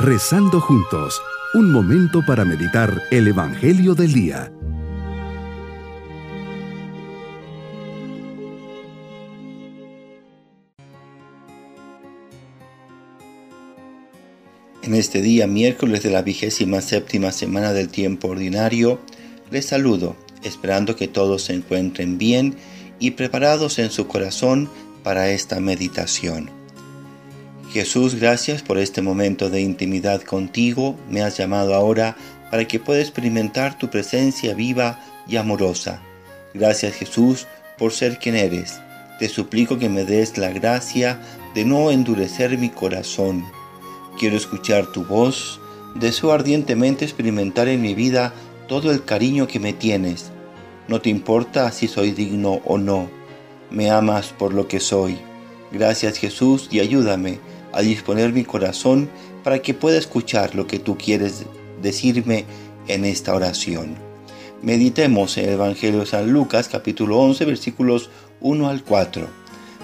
Rezando juntos, un momento para meditar el Evangelio del Día. En este día, miércoles de la vigésima séptima semana del tiempo ordinario, les saludo, esperando que todos se encuentren bien y preparados en su corazón para esta meditación. Jesús, gracias por este momento de intimidad contigo. Me has llamado ahora para que pueda experimentar tu presencia viva y amorosa. Gracias Jesús por ser quien eres. Te suplico que me des la gracia de no endurecer mi corazón. Quiero escuchar tu voz. Deseo ardientemente experimentar en mi vida todo el cariño que me tienes. No te importa si soy digno o no. Me amas por lo que soy. Gracias Jesús y ayúdame a disponer mi corazón para que pueda escuchar lo que tú quieres decirme en esta oración. Meditemos en el Evangelio de San Lucas capítulo 11 versículos 1 al 4.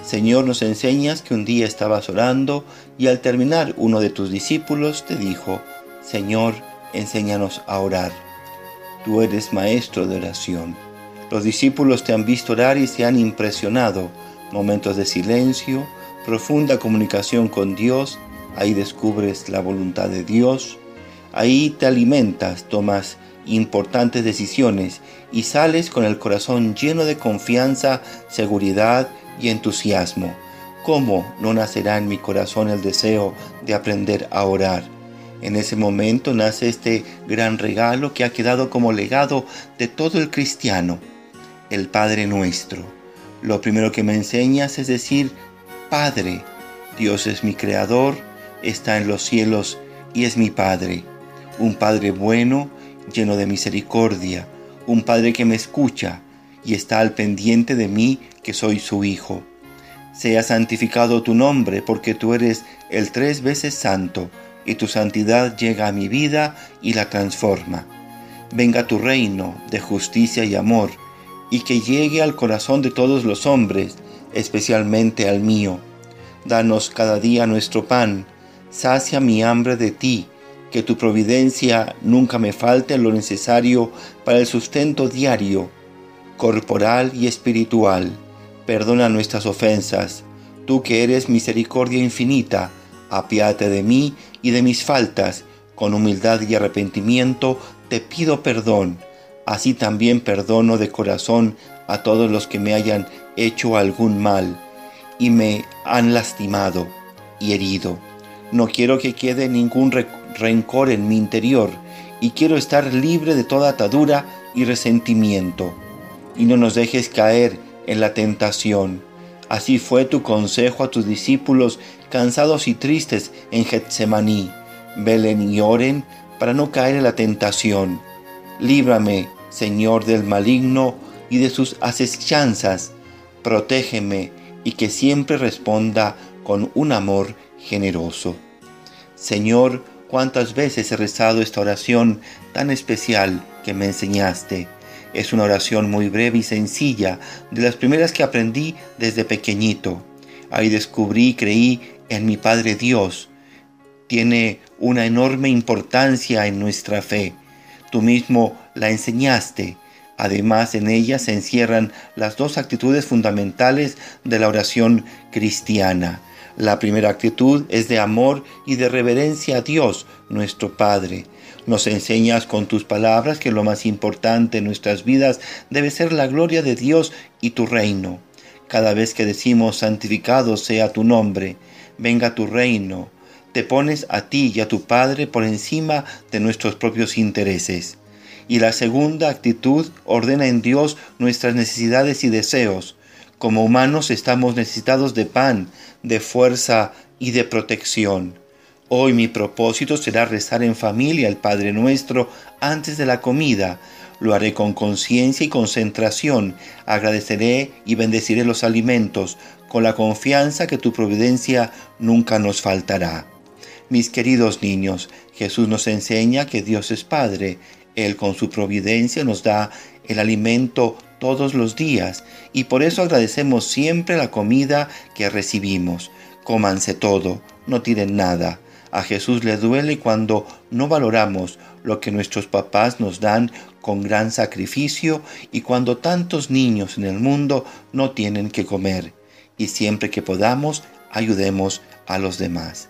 Señor, nos enseñas que un día estabas orando y al terminar uno de tus discípulos te dijo, Señor, enséñanos a orar. Tú eres maestro de oración. Los discípulos te han visto orar y se han impresionado. Momentos de silencio, profunda comunicación con Dios, ahí descubres la voluntad de Dios, ahí te alimentas, tomas importantes decisiones y sales con el corazón lleno de confianza, seguridad y entusiasmo. ¿Cómo no nacerá en mi corazón el deseo de aprender a orar? En ese momento nace este gran regalo que ha quedado como legado de todo el cristiano, el Padre nuestro. Lo primero que me enseñas es decir Padre. Dios es mi creador, está en los cielos y es mi Padre. Un Padre bueno, lleno de misericordia, un Padre que me escucha y está al pendiente de mí que soy su Hijo. Sea santificado tu nombre, porque tú eres el tres veces santo, y tu santidad llega a mi vida y la transforma. Venga tu reino de justicia y amor, y que llegue al corazón de todos los hombres, especialmente al mío. Danos cada día nuestro pan, sacia mi hambre de ti, que tu providencia nunca me falte lo necesario para el sustento diario, corporal y espiritual. Perdona nuestras ofensas, tú que eres misericordia infinita, apiate de mí y de mis faltas, con humildad y arrepentimiento te pido perdón, así también perdono de corazón a todos los que me hayan hecho algún mal y me han lastimado y herido. No quiero que quede ningún rencor en mi interior y quiero estar libre de toda atadura y resentimiento. Y no nos dejes caer en la tentación. Así fue tu consejo a tus discípulos cansados y tristes en Getsemaní. Velen y oren para no caer en la tentación. Líbrame, Señor, del maligno y de sus asechanzas protégeme y que siempre responda con un amor generoso. Señor, cuántas veces he rezado esta oración tan especial que me enseñaste. Es una oración muy breve y sencilla, de las primeras que aprendí desde pequeñito. Ahí descubrí y creí en mi Padre Dios. Tiene una enorme importancia en nuestra fe. Tú mismo la enseñaste Además, en ella se encierran las dos actitudes fundamentales de la oración cristiana. La primera actitud es de amor y de reverencia a Dios, nuestro Padre. Nos enseñas con tus palabras que lo más importante en nuestras vidas debe ser la gloria de Dios y tu reino. Cada vez que decimos santificado sea tu nombre, venga tu reino, te pones a ti y a tu Padre por encima de nuestros propios intereses. Y la segunda actitud ordena en Dios nuestras necesidades y deseos. Como humanos estamos necesitados de pan, de fuerza y de protección. Hoy mi propósito será rezar en familia el Padre nuestro antes de la comida. Lo haré con conciencia y concentración. Agradeceré y bendeciré los alimentos, con la confianza que tu providencia nunca nos faltará. Mis queridos niños, Jesús nos enseña que Dios es Padre él con su providencia nos da el alimento todos los días y por eso agradecemos siempre la comida que recibimos. Cómanse todo, no tiren nada. A Jesús le duele cuando no valoramos lo que nuestros papás nos dan con gran sacrificio y cuando tantos niños en el mundo no tienen que comer. Y siempre que podamos, ayudemos a los demás.